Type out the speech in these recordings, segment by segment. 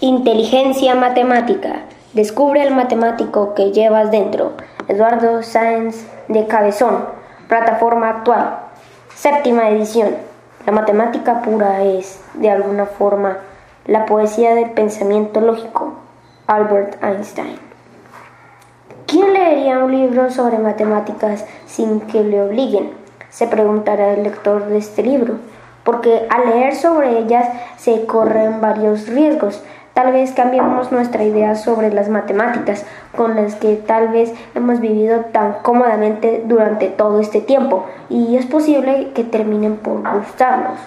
Inteligencia matemática. Descubre el matemático que llevas dentro. Eduardo Sáenz de Cabezón. Plataforma actual. Séptima edición. La matemática pura es, de alguna forma, la poesía del pensamiento lógico. Albert Einstein. ¿Quién leería un libro sobre matemáticas sin que le obliguen? Se preguntará el lector de este libro, porque al leer sobre ellas se corren varios riesgos. Tal vez cambiemos nuestra idea sobre las matemáticas, con las que tal vez hemos vivido tan cómodamente durante todo este tiempo, y es posible que terminen por gustarnos.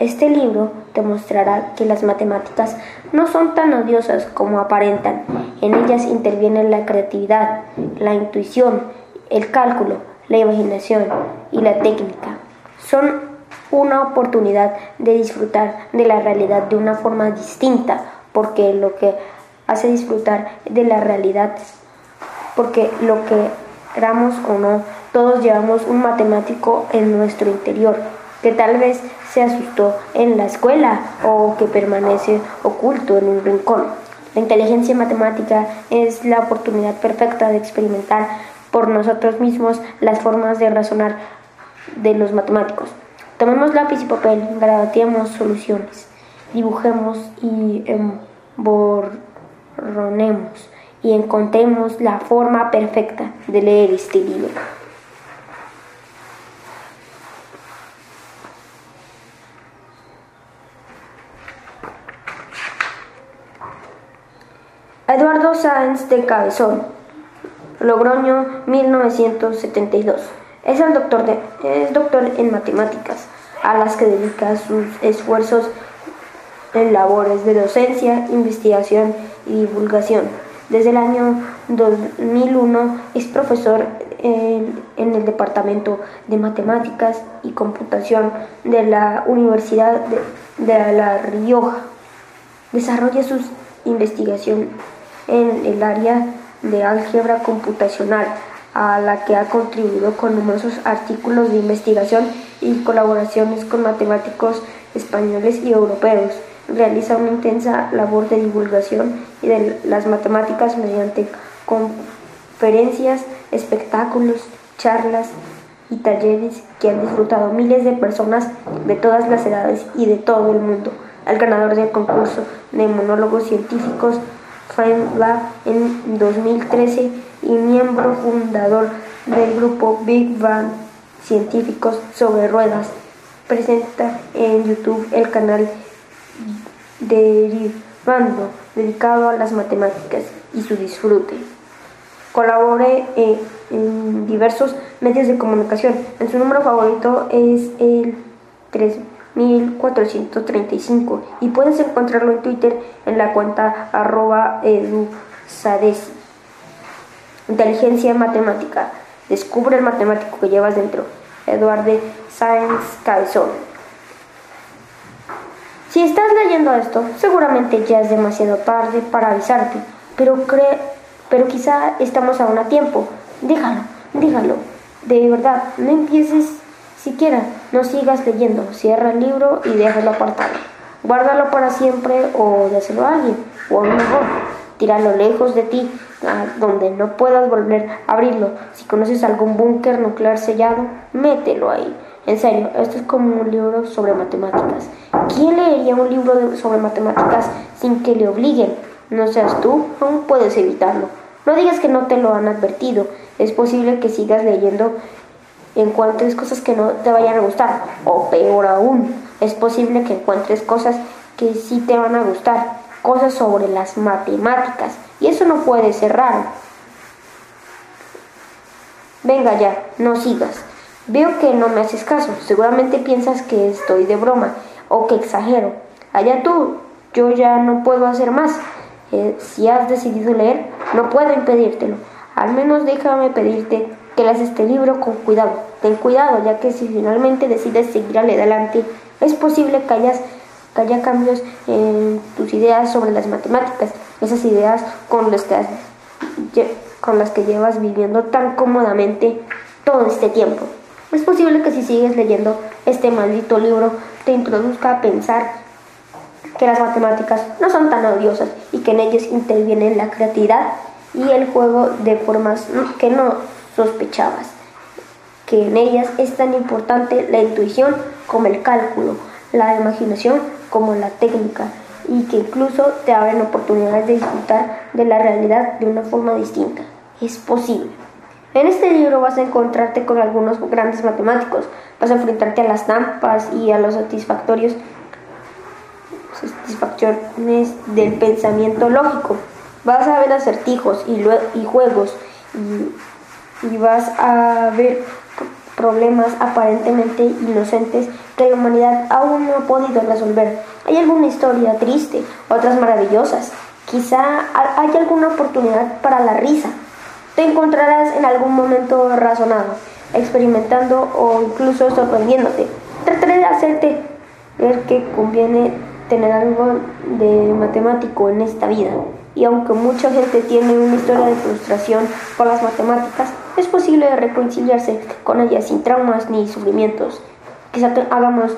Este libro demostrará que las matemáticas no son tan odiosas como aparentan. En ellas intervienen la creatividad, la intuición, el cálculo, la imaginación y la técnica. Son una oportunidad de disfrutar de la realidad de una forma distinta, porque lo que hace disfrutar de la realidad, porque lo que queramos o no, todos llevamos un matemático en nuestro interior, que tal vez se asustó en la escuela o que permanece oculto en un rincón. La inteligencia matemática es la oportunidad perfecta de experimentar por nosotros mismos las formas de razonar de los matemáticos. Tomemos lápiz y papel, grabatiemos soluciones dibujemos y emborronemos y encontremos la forma perfecta de leer este libro. Eduardo Sáenz de Cabezón, Logroño, 1972. Es, el doctor de, es doctor en matemáticas, a las que dedica sus esfuerzos en labores de docencia, investigación y divulgación. Desde el año 2001 es profesor en, el Departamento de Matemáticas y Computación de la Universidad de, de La Rioja. Desarrolla su investigación en el área de álgebra computacional, a la que ha contribuido con numerosos artículos de investigación y colaboraciones con matemáticos españoles y europeos realiza una intensa labor de divulgación de las matemáticas mediante conferencias, espectáculos, charlas y talleres que han disfrutado miles de personas de todas las edades y de todo el mundo. El ganador del concurso de monólogos científicos Lab en 2013 y miembro fundador del grupo Big Bang Científicos sobre Ruedas. Presenta en YouTube el canal derivando dedicado a las matemáticas y su disfrute. Colabore en diversos medios de comunicación. Su número favorito es el 3435 y puedes encontrarlo en Twitter en la cuenta arroba. Inteligencia matemática. Descubre el matemático que llevas dentro. Eduardo Sáenz Cabezón. Si estás leyendo esto, seguramente ya es demasiado tarde para avisarte, pero, pero quizá estamos aún a tiempo. Déjalo, déjalo. De verdad, no empieces siquiera, no sigas leyendo. Cierra el libro y déjalo apartado. Guárdalo para siempre o dáselo a alguien, o a lo mejor, tíralo lejos de ti, donde no puedas volver a abrirlo. Si conoces algún búnker nuclear sellado, mételo ahí. En serio, esto es como un libro sobre matemáticas. ¿Quién leería un libro sobre matemáticas sin que le obliguen? No seas tú, aún puedes evitarlo. No digas que no te lo han advertido. Es posible que sigas leyendo encuentres cosas que no te vayan a gustar. O peor aún, es posible que encuentres cosas que sí te van a gustar. Cosas sobre las matemáticas. Y eso no puede ser raro. Venga ya, no sigas. Veo que no me haces caso. Seguramente piensas que estoy de broma o que exagero. Allá tú, yo ya no puedo hacer más. Eh, si has decidido leer, no puedo impedírtelo. Al menos déjame pedirte que leas este libro con cuidado. Ten cuidado, ya que si finalmente decides seguir adelante, es posible que, hayas, que haya cambios en tus ideas sobre las matemáticas, esas ideas con las que, con las que llevas viviendo tan cómodamente todo este tiempo. Es posible que si sigues leyendo este maldito libro te introduzca a pensar que las matemáticas no son tan odiosas y que en ellas interviene la creatividad y el juego de formas que no sospechabas, que en ellas es tan importante la intuición como el cálculo, la imaginación como la técnica y que incluso te abren oportunidades de disfrutar de la realidad de una forma distinta. Es posible. En este libro vas a encontrarte con algunos grandes matemáticos, vas a enfrentarte a las trampas y a los satisfactorios satisfacciones del pensamiento lógico. Vas a ver acertijos y, juegos y, y vas a ver problemas aparentemente inocentes que la humanidad aún no ha podido resolver. Hay alguna historia triste, otras maravillosas. Quizá hay alguna oportunidad para la risa. Te encontrarás en algún momento razonado, experimentando o incluso sorprendiéndote. Trataré de hacerte ver que conviene tener algo de matemático en esta vida. Y aunque mucha gente tiene una historia de frustración por las matemáticas, es posible reconciliarse con ellas sin traumas ni sufrimientos. Quizá hagamos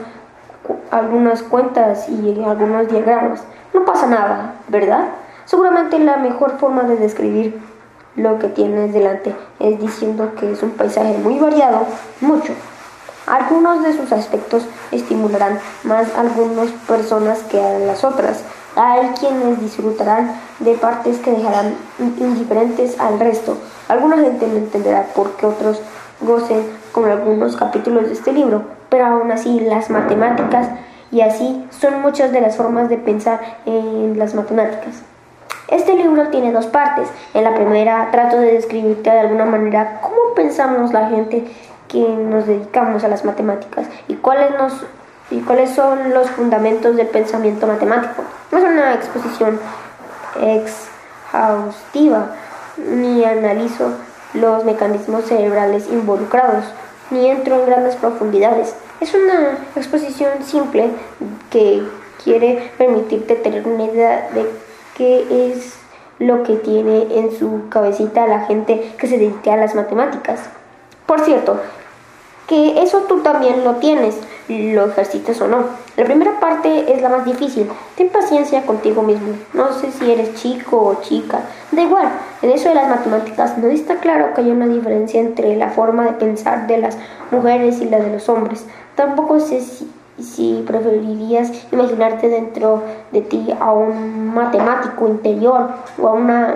algunas cuentas y algunos diagramas. No pasa nada, ¿verdad? Seguramente la mejor forma de describir lo que tienes delante es diciendo que es un paisaje muy variado, mucho, algunos de sus aspectos estimularán más a algunas personas que a las otras. Hay quienes disfrutarán de partes que dejarán indiferentes al resto. Alguna gente no entenderá por qué otros gocen con algunos capítulos de este libro, pero aún así las matemáticas y así son muchas de las formas de pensar en las matemáticas. Este libro tiene dos partes. En la primera trato de describirte de alguna manera cómo pensamos la gente que nos dedicamos a las matemáticas y cuáles, nos, y cuáles son los fundamentos del pensamiento matemático. No es una exposición exhaustiva, ni analizo los mecanismos cerebrales involucrados, ni entro en grandes profundidades. Es una exposición simple que quiere permitirte tener una idea de qué es lo que tiene en su cabecita la gente que se dedica a las matemáticas. Por cierto, que eso tú también lo tienes, lo ejercitas o no. La primera parte es la más difícil. Ten paciencia contigo mismo. No sé si eres chico o chica. Da igual. En eso de las matemáticas no está claro que haya una diferencia entre la forma de pensar de las mujeres y la de los hombres. Tampoco sé si, si preferirías imaginarte dentro de ti a un matemático interior o a una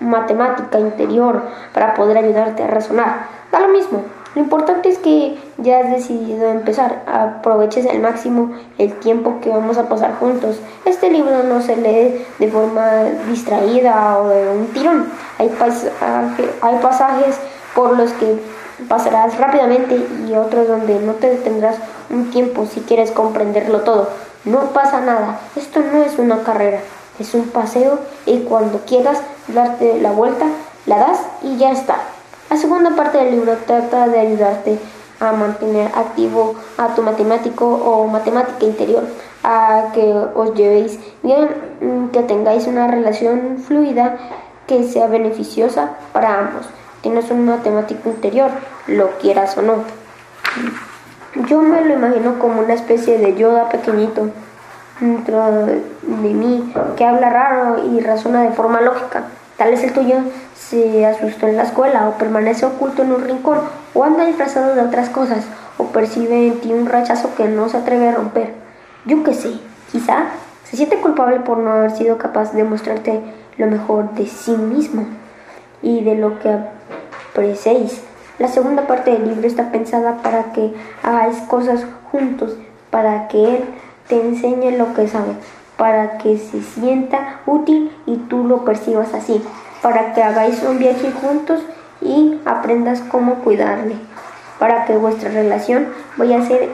matemática interior para poder ayudarte a razonar. Da lo mismo. Lo importante es que ya has decidido empezar. Aproveches al máximo el tiempo que vamos a pasar juntos. Este libro no se lee de forma distraída o de un tirón. Hay, hay pasajes por los que pasarás rápidamente y otros donde no te detendrás un tiempo si quieres comprenderlo todo. No pasa nada. Esto no es una carrera. Es un paseo y cuando quieras darte la vuelta, la das y ya está. La segunda parte del libro trata de ayudarte a mantener activo a tu matemático o matemática interior, a que os llevéis bien, mm, que tengáis una relación fluida que sea beneficiosa para ambos. Tienes un matemático interior, lo quieras o no. Yo me lo imagino como una especie de Yoda pequeñito dentro de mí que habla raro y razona de forma lógica. Tal vez el tuyo se asustó en la escuela o permanece oculto en un rincón o anda disfrazado de otras cosas o percibe en ti un rechazo que no se atreve a romper. Yo qué sé, quizá se siente culpable por no haber sido capaz de mostrarte lo mejor de sí mismo y de lo que apreciéis. La segunda parte del libro está pensada para que hagáis cosas juntos, para que él te enseñe lo que sabe, para que se sienta útil y tú lo percibas así para que hagáis un viaje juntos y aprendas cómo cuidarle, para que vuestra relación vaya a ser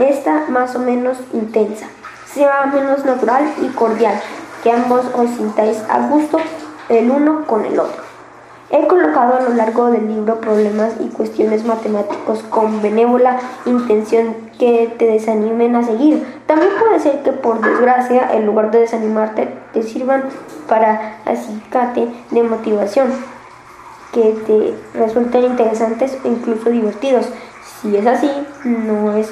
esta más o menos intensa, sea menos natural y cordial, que ambos os sintáis a gusto el uno con el otro. He colocado a lo largo del libro problemas y cuestiones matemáticos con benévola intención que te desanimen a seguir. También puede ser que por desgracia, en lugar de desanimarte, te sirvan para acicate de motivación, que te resulten interesantes e incluso divertidos. Si es así, no es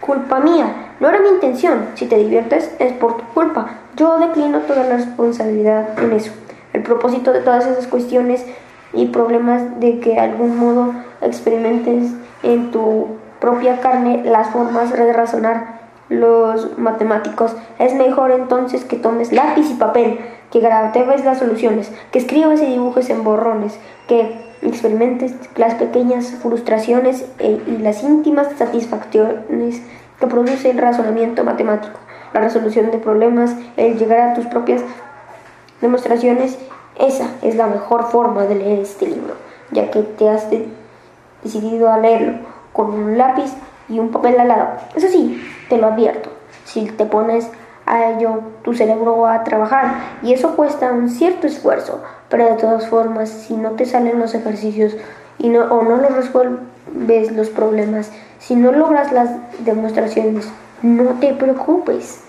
culpa mía, No era mi intención. Si te diviertes es por tu culpa. Yo declino toda la responsabilidad en eso. El propósito de todas esas cuestiones y problemas de que de algún modo experimentes en tu propia carne las formas de razonar los matemáticos. Es mejor entonces que tomes lápiz y papel, que grabes las soluciones, que escribas y dibujes en borrones, que experimentes las pequeñas frustraciones e, y las íntimas satisfacciones que produce el razonamiento matemático, la resolución de problemas, el llegar a tus propias demostraciones. Esa es la mejor forma de leer este libro, ya que te has decidido a leerlo con un lápiz y un papel al lado. Eso sí, te lo advierto, si te pones a ello, tu cerebro va a trabajar y eso cuesta un cierto esfuerzo, pero de todas formas, si no te salen los ejercicios y no, o no los resuelves los problemas, si no logras las demostraciones, no te preocupes.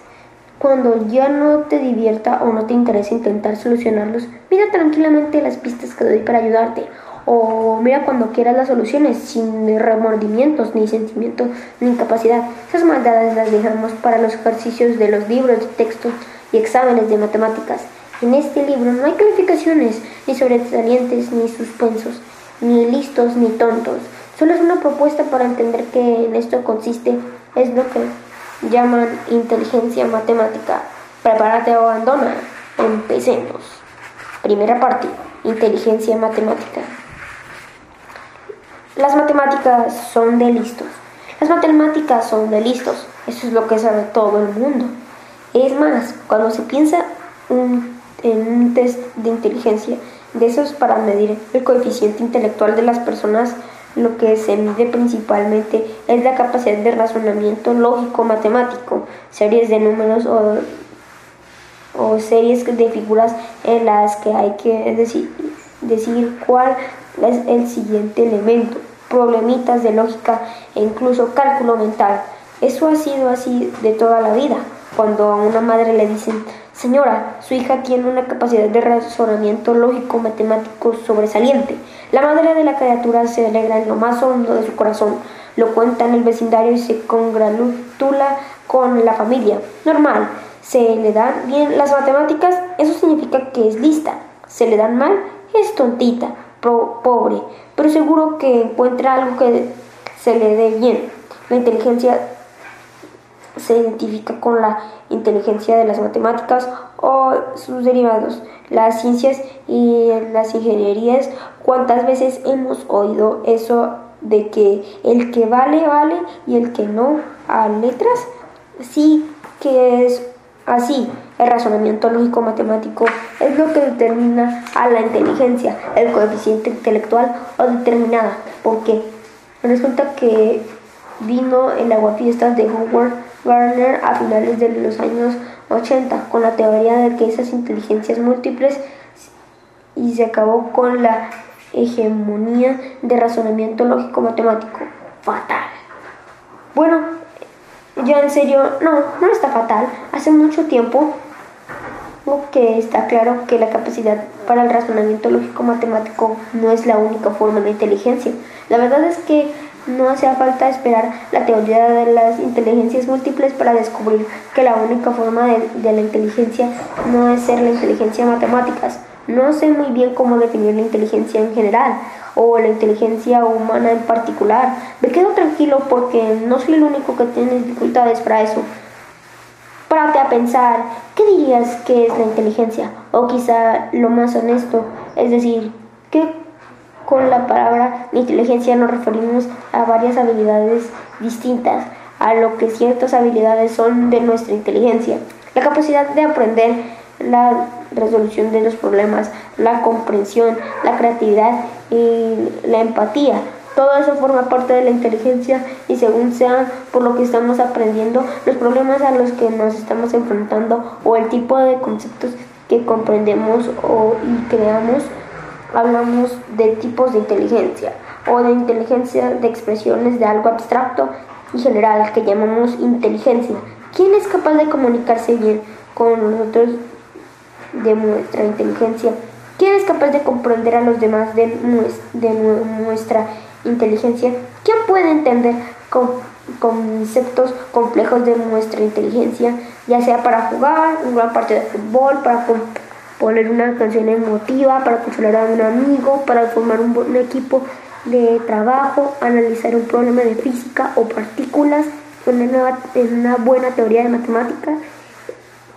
Cuando ya no te divierta o no te interesa intentar solucionarlos, mira tranquilamente las pistas que doy para ayudarte o mira cuando quieras las soluciones sin remordimientos, ni sentimiento, ni incapacidad. Esas maldades las dejamos para los ejercicios de los libros, textos y exámenes de matemáticas. En este libro no hay calificaciones, ni sobresalientes, ni suspensos, ni listos, ni tontos. Solo es una propuesta para entender que en esto consiste, es lo que llaman inteligencia matemática. Prepárate o abandona. Empecemos. Primera parte, inteligencia matemática. Las matemáticas son de listos. Las matemáticas son de listos. Eso es lo que sabe todo el mundo. Es más, cuando se piensa en un test de inteligencia, de esos para medir el coeficiente intelectual de las personas, lo que se mide principalmente es la capacidad de razonamiento lógico matemático, series de números o, o series de figuras en las que hay que decir, decir cuál es el siguiente elemento, problemitas de lógica e incluso cálculo mental. Eso ha sido así de toda la vida. Cuando a una madre le dicen, señora, su hija tiene una capacidad de razonamiento lógico matemático sobresaliente, la madre de la criatura se alegra en lo más hondo de su corazón, lo cuenta en el vecindario y se congratula con la familia. Normal, se le dan bien las matemáticas, eso significa que es lista. Se le dan mal, es tontita pobre, pero seguro que encuentra algo que se le dé bien. La inteligencia se identifica con la inteligencia de las matemáticas o sus derivados, las ciencias y las ingenierías. ¿Cuántas veces hemos oído eso de que el que vale, vale y el que no, a letras? Sí que es Así, el razonamiento lógico matemático es lo que determina a la inteligencia, el coeficiente intelectual o determinada, porque resulta que vino el aguafiestas de Howard Gardner a finales de los años 80 con la teoría de que esas inteligencias múltiples y se acabó con la hegemonía de razonamiento lógico matemático. Fatal. Bueno, ya en serio, no, no está fatal. Hace mucho tiempo que está claro que la capacidad para el razonamiento lógico matemático no es la única forma de inteligencia. La verdad es que no hacía falta esperar la teoría de las inteligencias múltiples para descubrir que la única forma de, de la inteligencia no es ser la inteligencia matemáticas. No sé muy bien cómo definir la inteligencia en general o la inteligencia humana en particular. Me quedo tranquilo porque no soy el único que tiene dificultades para eso. Párate a pensar, ¿qué dirías que es la inteligencia? O quizá lo más honesto, es decir, que con la palabra inteligencia nos referimos a varias habilidades distintas, a lo que ciertas habilidades son de nuestra inteligencia. La capacidad de aprender, la resolución de los problemas, la comprensión, la creatividad y la empatía. Todo eso forma parte de la inteligencia y según sea por lo que estamos aprendiendo, los problemas a los que nos estamos enfrentando o el tipo de conceptos que comprendemos o y creamos, hablamos de tipos de inteligencia o de inteligencia de expresiones de algo abstracto y general que llamamos inteligencia. ¿Quién es capaz de comunicarse bien con nosotros de nuestra inteligencia. ¿Quién es capaz de comprender a los demás de, nuestra inteligencia? ¿Quién puede entender conceptos complejos de nuestra inteligencia, ya sea para jugar un gran partido de fútbol, para poner una canción emotiva, para consolar a un amigo, para formar un buen equipo de trabajo, analizar un problema de física o partículas una, en una buena teoría de matemática.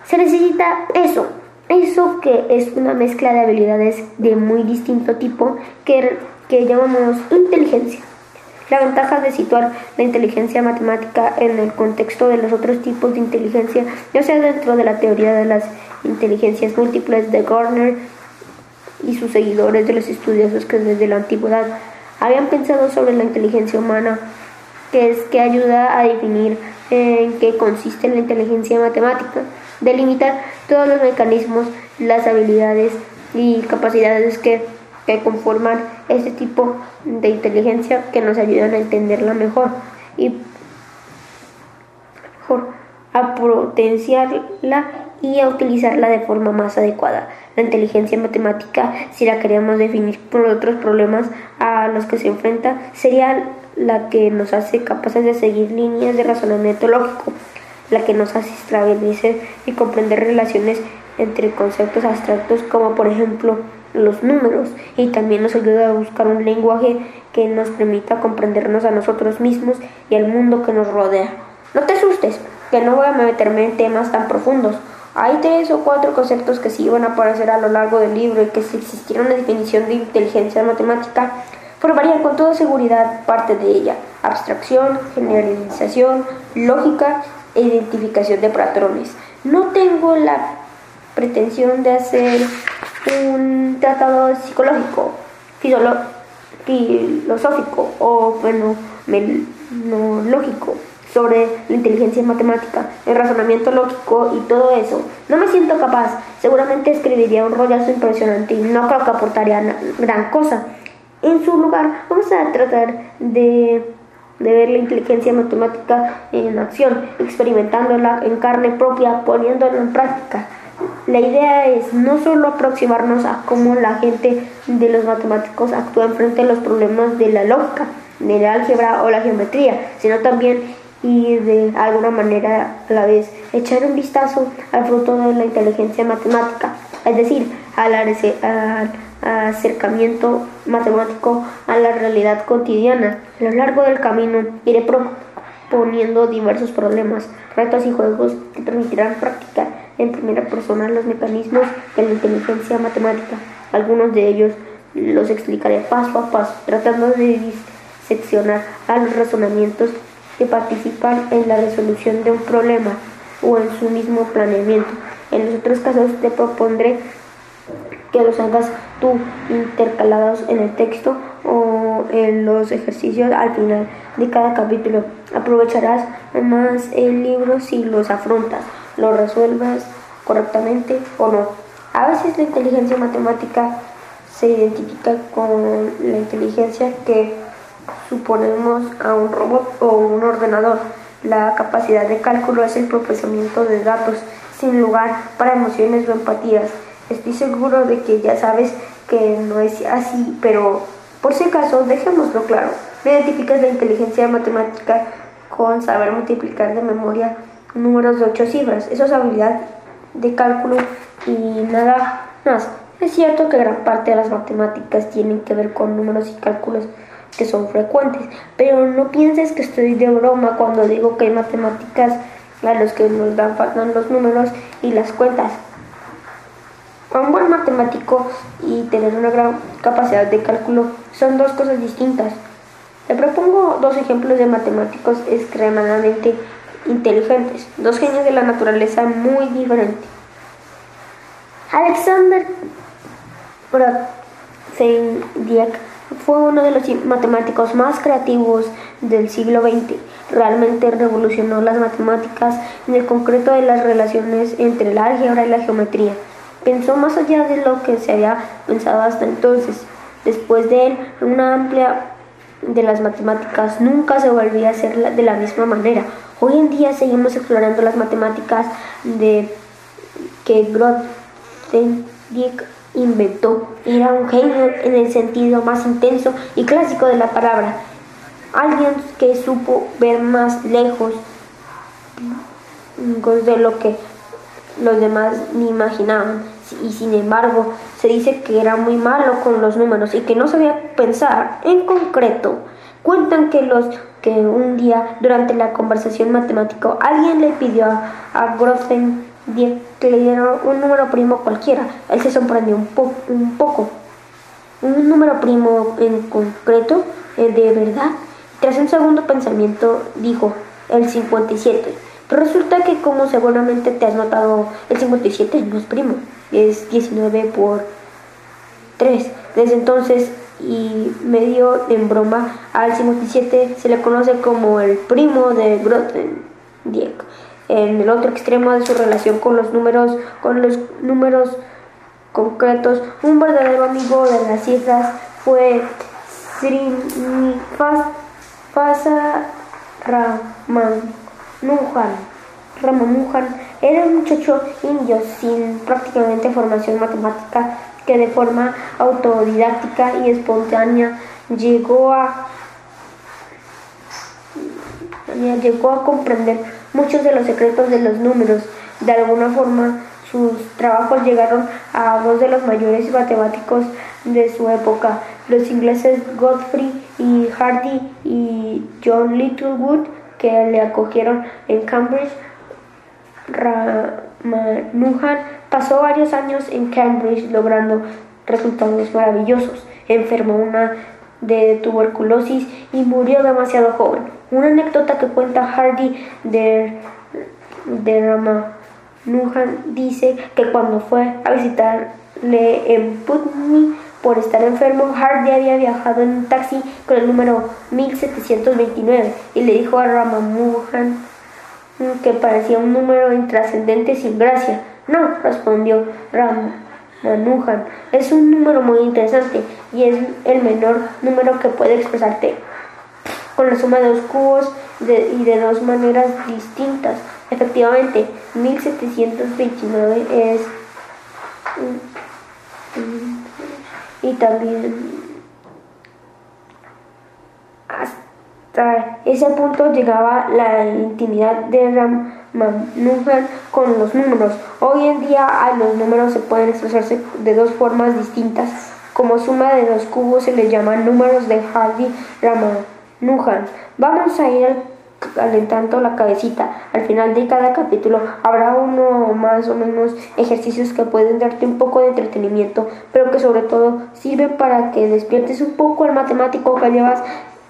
Se necesita eso, eso que es una mezcla de habilidades de muy distinto tipo que, que llamamos inteligencia. La ventaja de situar la inteligencia matemática en el contexto de los otros tipos de inteligencia, ya sea dentro de la teoría de las inteligencias múltiples de Gardner y sus seguidores de los estudiosos que desde la antigüedad habían pensado sobre la inteligencia humana, que es que ayuda a definir en qué consiste la inteligencia matemática, delimitar todos los mecanismos, las habilidades y capacidades que, que conforman este tipo de inteligencia que nos ayudan a entenderla mejor y a potenciarla y a utilizarla de forma más adecuada. La inteligencia matemática, si la queremos definir por otros problemas a los que se enfrenta, sería la que nos hace capaces de seguir líneas de razonamiento lógico, la que nos hace establecer y comprender relaciones entre conceptos abstractos como por ejemplo los números y también nos ayuda a buscar un lenguaje que nos permita comprendernos a nosotros mismos y al mundo que nos rodea. No te asustes, que no voy a meterme en temas tan profundos. Hay tres o cuatro conceptos que sí van a aparecer a lo largo del libro y que si existiera una definición de inteligencia matemática, formarían con toda seguridad parte de ella. Abstracción, generalización, lógica e identificación de patrones. No tengo la pretensión de hacer un tratado psicológico, filosófico o fenomenológico sobre la inteligencia matemática, el razonamiento lógico y todo eso. No me siento capaz. Seguramente escribiría un rollazo impresionante y no creo que aportaría gran cosa. En su lugar, vamos a tratar de, de ver la inteligencia matemática en acción, experimentándola en carne propia, poniéndola en práctica. La idea es no solo aproximarnos a cómo la gente de los matemáticos actúa frente a los problemas de la lógica, de la álgebra o la geometría, sino también y de alguna manera a la vez echar un vistazo al fruto de la inteligencia matemática, es decir, al, acercamiento matemático a la realidad cotidiana. A lo largo del camino iré proponiendo diversos problemas, retos y juegos que permitirán practicar en primera persona los mecanismos de la inteligencia matemática. Algunos de ellos los explicaré paso a paso, tratando de diseccionar a los razonamientos que participan en la resolución de un problema o en su mismo planeamiento. En los otros casos te propondré que los hagas tú intercalados en el texto o en los ejercicios al final de cada capítulo. Aprovecharás más el libro si los afrontas, lo resuelvas correctamente o no. A veces la inteligencia matemática se identifica con la inteligencia que suponemos a un robot o un ordenador. La capacidad de cálculo es el procesamiento de datos sin lugar para emociones o empatías. Estoy seguro de que ya sabes que no es así, pero por si acaso dejémoslo claro. No identificas la inteligencia matemática con saber multiplicar de memoria números de ocho cifras. Eso es habilidad de cálculo y nada más. Es cierto que gran parte de las matemáticas tienen que ver con números y cálculos que son frecuentes. Pero no pienses que estoy de broma cuando digo que hay matemáticas a los que nos dan faltan los números y las cuentas. Un buen matemático y tener una gran capacidad de cálculo son dos cosas distintas. Le propongo dos ejemplos de matemáticos extremadamente inteligentes, dos genios de la naturaleza muy diferentes. Alexander Grothendieck fue uno de los matemáticos más creativos del siglo XX. Realmente revolucionó las matemáticas en el concreto de las relaciones entre la álgebra y la geometría. Pensó más allá de lo que se había pensado hasta entonces. Después de él, una amplia de las matemáticas nunca se volvía a hacer de la misma manera. Hoy en día seguimos explorando las matemáticas de que Grothendieck inventó. Era un genio en el sentido más intenso y clásico de la palabra. alguien que supo ver más lejos de lo que los demás ni imaginaban. Y sin embargo, se dice que era muy malo con los números y que no sabía pensar en concreto. Cuentan que los que un día durante la conversación matemática alguien le pidió a, a que le diera un número primo cualquiera. Él se sorprendió un, un poco. Un número primo en concreto, el de verdad. Tras un segundo pensamiento dijo el 57. Pero resulta que como seguramente te has notado, el 57 no es primo, es 19 por 3. Desde entonces y medio en broma al 57 se le conoce como el primo de Grothendieck. En el otro extremo de su relación con los números, con los números concretos, un verdadero amigo de las cifras fue Ramanujan. Ramanujan era un muchacho indio sin prácticamente formación matemática que de forma autodidáctica y espontánea llegó a llegó a comprender muchos de los secretos de los números. De alguna forma, sus trabajos llegaron a dos de los mayores matemáticos de su época, los ingleses Godfrey y Hardy y John Littlewood, que le acogieron en Cambridge. Ramanujan pasó varios años en Cambridge logrando resultados maravillosos. Enfermó una de tuberculosis y murió demasiado joven. Una anécdota que cuenta Hardy de, de Ramanujan dice que cuando fue a visitarle en Putney por estar enfermo, Hardy había viajado en un taxi con el número 1729 y le dijo a Ramanujan que parecía un número intrascendente sin gracia. No, respondió Ramanujan, es un número muy interesante y es el menor número que puede expresarte con la suma de dos cubos y de dos maneras distintas. Efectivamente, 1729 es... Y también hasta ese punto llegaba la intimidad de Ramanujan con los números. Hoy en día los números se pueden expresarse de dos formas distintas. Como suma de dos cubos se les llama números de Hardy-Ramanujan Nujan. Vamos a ir calentando la cabecita. Al final de cada capítulo habrá uno más o menos ejercicios que pueden darte un poco de entretenimiento, pero que sobre todo sirven para que despiertes un poco al matemático que llevas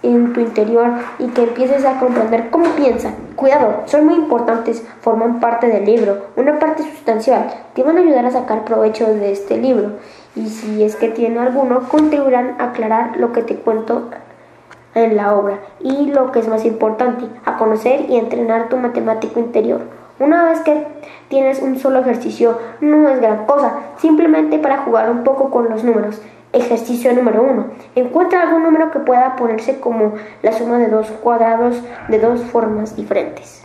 en tu interior y que empieces a comprender cómo piensa. Cuidado, son muy importantes, forman parte del libro, una parte sustancial, te van a ayudar a sacar provecho de este libro y si es que tiene alguno, contribuirán a aclarar lo que te cuento en la obra y lo que es más importante, a conocer y entrenar tu matemático interior. Una vez que tienes un solo ejercicio, no es gran cosa, simplemente para jugar un poco con los números. Ejercicio número uno. Encuentra algún número que pueda ponerse como la suma de dos cuadrados de dos formas diferentes.